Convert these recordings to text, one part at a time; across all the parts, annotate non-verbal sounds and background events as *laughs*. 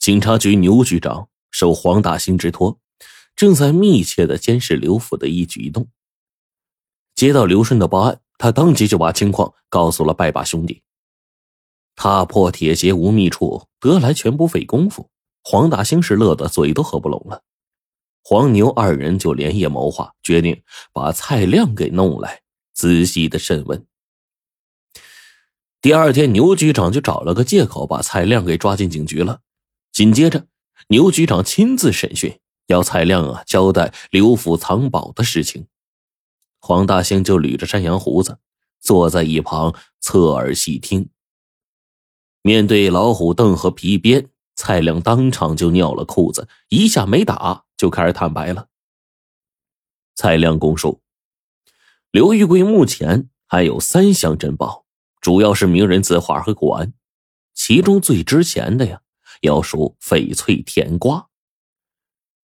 警察局牛局长受黄大兴之托，正在密切的监视刘府的一举一动。接到刘顺的报案，他当即就把情况告诉了拜把兄弟。踏破铁鞋无觅处，得来全不费工夫。黄大兴是乐得嘴都合不拢了。黄牛二人就连夜谋划，决定把蔡亮给弄来，仔细的审问。第二天，牛局长就找了个借口把蔡亮给抓进警局了。紧接着，牛局长亲自审讯，要蔡亮啊交代刘府藏宝的事情。黄大兴就捋着山羊胡子，坐在一旁侧耳细听。面对老虎凳和皮鞭，蔡亮当场就尿了裤子，一下没打就开始坦白了。蔡亮供述，刘玉贵目前还有三箱珍宝，主要是名人字画和古玩，其中最值钱的呀，要数翡翠甜瓜。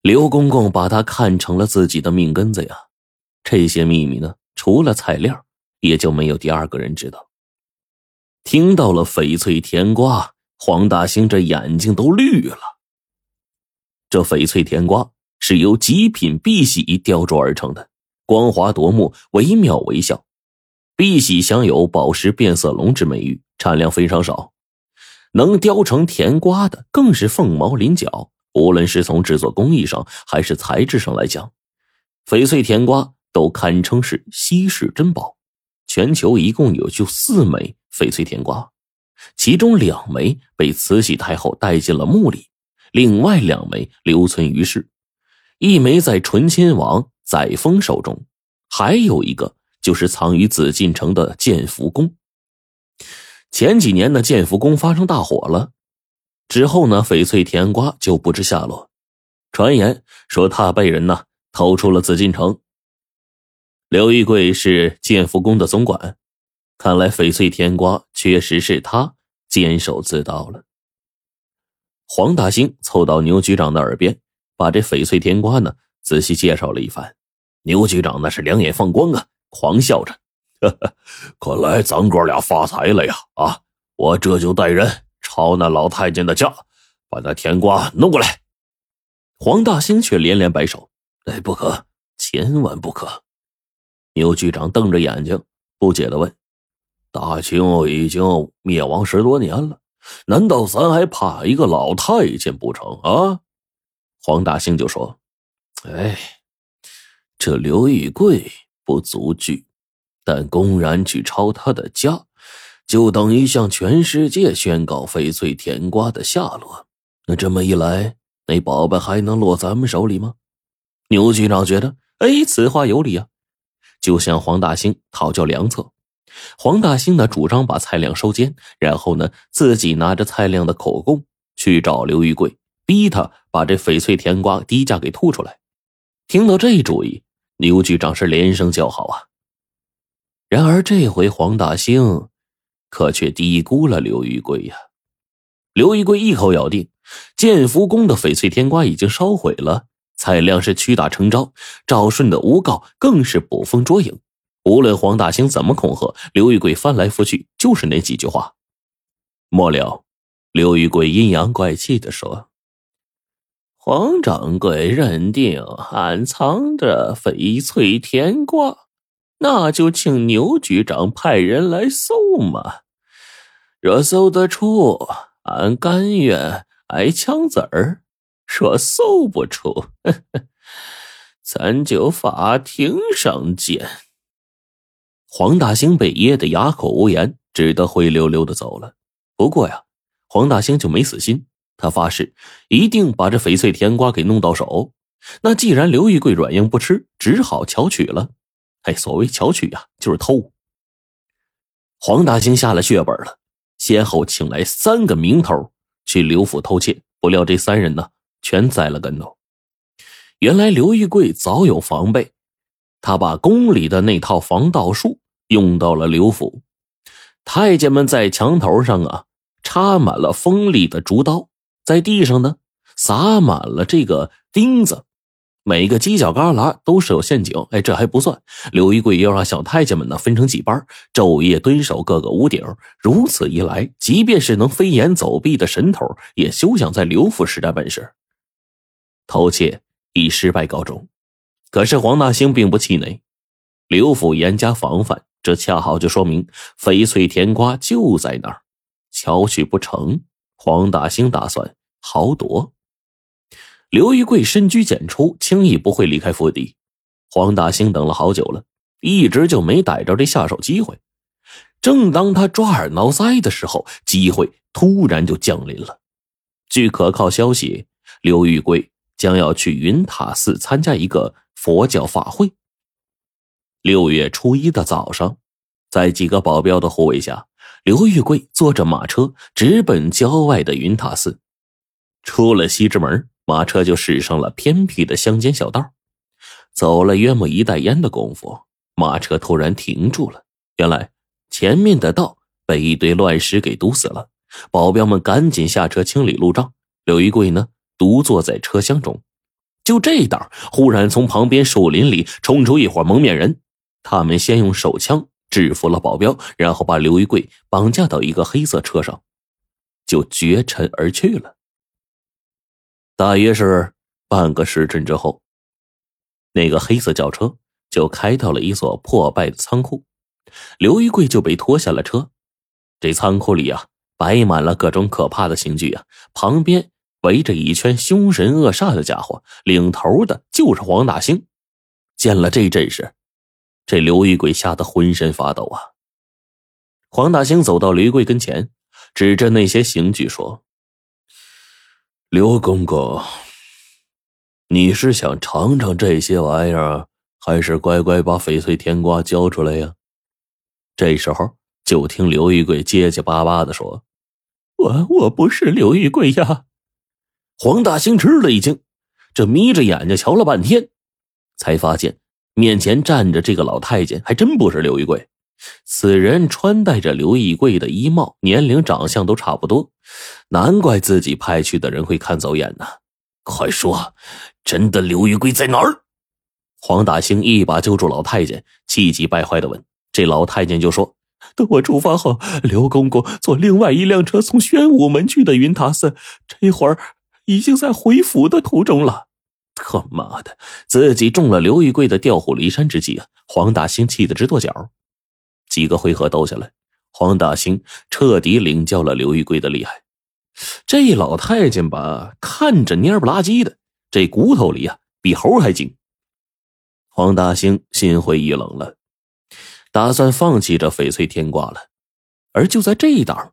刘公公把他看成了自己的命根子呀。这些秘密呢，除了蔡亮，也就没有第二个人知道。听到了翡翠甜瓜，黄大兴这眼睛都绿了。这翡翠甜瓜是由极品碧玺雕琢而成的，光滑夺目，惟妙惟肖。碧玺享有“宝石变色龙”之美誉，产量非常少。能雕成甜瓜的更是凤毛麟角。无论是从制作工艺上，还是材质上来讲，翡翠甜瓜都堪称是稀世珍宝。全球一共有就四枚。翡翠甜瓜，其中两枚被慈禧太后带进了墓里，另外两枚留存于世，一枚在醇亲王载沣手中，还有一个就是藏于紫禁城的建福宫。前几年呢，建福宫发生大火了，之后呢，翡翠甜瓜就不知下落。传言说他被人呢偷出了紫禁城。刘玉贵是建福宫的总管。看来翡翠甜瓜确实是他监守自盗了。黄大兴凑到牛局长的耳边，把这翡翠甜瓜呢仔细介绍了一番。牛局长那是两眼放光啊，狂笑着：“呵 *laughs* 呵看来咱哥俩发财了呀！啊，我这就带人抄那老太监的家，把那甜瓜弄过来。”黄大兴却连连摆手：“哎，不可，千万不可！”牛局长瞪着眼睛，不解的问。大清已经灭亡十多年了，难道咱还怕一个老太监不成啊？黄大兴就说：“哎，这刘玉贵不足惧，但公然去抄他的家，就等于向全世界宣告翡翠甜瓜的下落。那这么一来，那宝贝还能落咱们手里吗？”牛局长觉得，哎，此话有理啊，就向黄大兴讨教良策。黄大兴呢，主张把蔡亮收监，然后呢，自己拿着蔡亮的口供去找刘玉贵，逼他把这翡翠甜瓜低价给吐出来。听到这主意，刘局长是连声叫好啊。然而这回黄大兴可却低估了刘玉贵呀。刘玉贵一口咬定，建福宫的翡翠甜瓜已经烧毁了，蔡亮是屈打成招，赵顺的诬告更是捕风捉影。无论黄大兴怎么恐吓，刘玉贵翻来覆去就是那几句话。末了，刘玉贵阴阳怪气的说：“黄掌柜认定暗藏着翡翠甜瓜，那就请牛局长派人来搜嘛。若搜得出，俺甘愿挨枪子儿；若搜不出，*laughs* 咱就法庭上见。”黄大兴被噎得哑口无言，只得灰溜溜的走了。不过呀，黄大兴就没死心，他发誓一定把这翡翠甜瓜给弄到手。那既然刘玉贵软硬不吃，只好巧取了。哎，所谓巧取呀，就是偷。黄大兴下了血本了，先后请来三个名头去刘府偷窃。不料这三人呢，全栽了跟头。原来刘玉贵早有防备，他把宫里的那套防盗术。用到了刘府，太监们在墙头上啊插满了锋利的竹刀，在地上呢撒满了这个钉子，每个犄角旮旯都是有陷阱。哎，这还不算，刘一贵要让小太监们呢分成几班，昼夜蹲守各个屋顶。如此一来，即便是能飞檐走壁的神头，也休想在刘府施展本事。偷窃以失败告终。可是黄大兴并不气馁，刘府严加防范，这恰好就说明翡翠甜瓜就在那儿。巧取不成，黄大兴打算豪夺。刘玉贵深居简出，轻易不会离开府邸。黄大兴等了好久了，一直就没逮着这下手机会。正当他抓耳挠腮的时候，机会突然就降临了。据可靠消息，刘玉贵将要去云塔寺参加一个佛教法会。六月初一的早上，在几个保镖的护卫下。刘玉贵坐着马车直奔郊外的云塔寺，出了西直门，马车就驶上了偏僻的乡间小道。走了约莫一袋烟的功夫，马车突然停住了。原来前面的道被一堆乱石给堵死了，保镖们赶紧下车清理路障。刘一贵呢，独坐在车厢中。就这当，忽然从旁边树林里冲出一伙蒙面人，他们先用手枪。制服了保镖，然后把刘一贵绑架到一个黑色车上，就绝尘而去了。大约是半个时辰之后，那个黑色轿车就开到了一座破败的仓库，刘玉贵就被拖下了车。这仓库里啊，摆满了各种可怕的刑具啊，旁边围着一圈凶神恶煞的家伙，领头的就是黄大兴。见了这阵势。这刘玉贵吓得浑身发抖啊！黄大兴走到刘玉贵跟前，指着那些刑具说：“刘公公，你是想尝尝这些玩意儿，还是乖乖把翡翠甜瓜交出来呀？”这时候，就听刘玉贵结结巴巴的说：“我我不是刘玉贵呀！”黄大兴吃了一惊，这眯着眼睛瞧了半天，才发现。面前站着这个老太监，还真不是刘玉贵。此人穿戴着刘玉贵的衣帽，年龄、长相都差不多，难怪自己派去的人会看走眼呢。快说，真的刘玉贵在哪儿？黄大兴一把揪住老太监，气急败坏的问。这老太监就说：“等我出发后，刘公公坐另外一辆车从宣武门去的云塔寺，这会儿已经在回府的途中了。”他妈的，自己中了刘玉贵的调虎离山之计啊！黄大兴气得直跺脚。几个回合斗下来，黄大兴彻底领教了刘玉贵的厉害。这老太监吧，看着蔫不拉几的，这骨头里啊，比猴还精。黄大兴心灰意冷了，打算放弃这翡翠天瓜了。而就在这一档，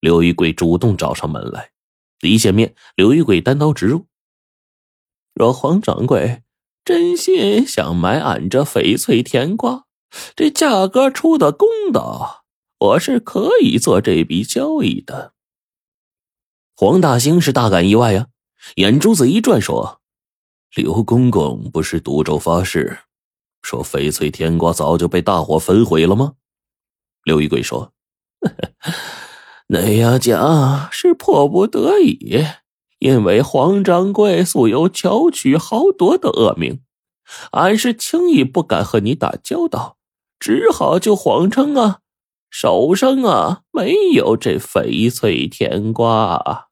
刘玉贵主动找上门来。一见面，刘玉贵单刀直入。若黄掌柜真心想买俺这翡翠甜瓜，这价格出的公道，我是可以做这笔交易的。黄大兴是大感意外呀，眼珠子一转，说：“刘公公不是赌咒发誓，说翡翠甜瓜早就被大火焚毁了吗？”刘玉贵说：“ *laughs* 那样讲是迫不得已。”因为黄掌柜素有巧取豪夺的恶名，俺是轻易不敢和你打交道，只好就谎称啊，手上啊没有这翡翠甜瓜。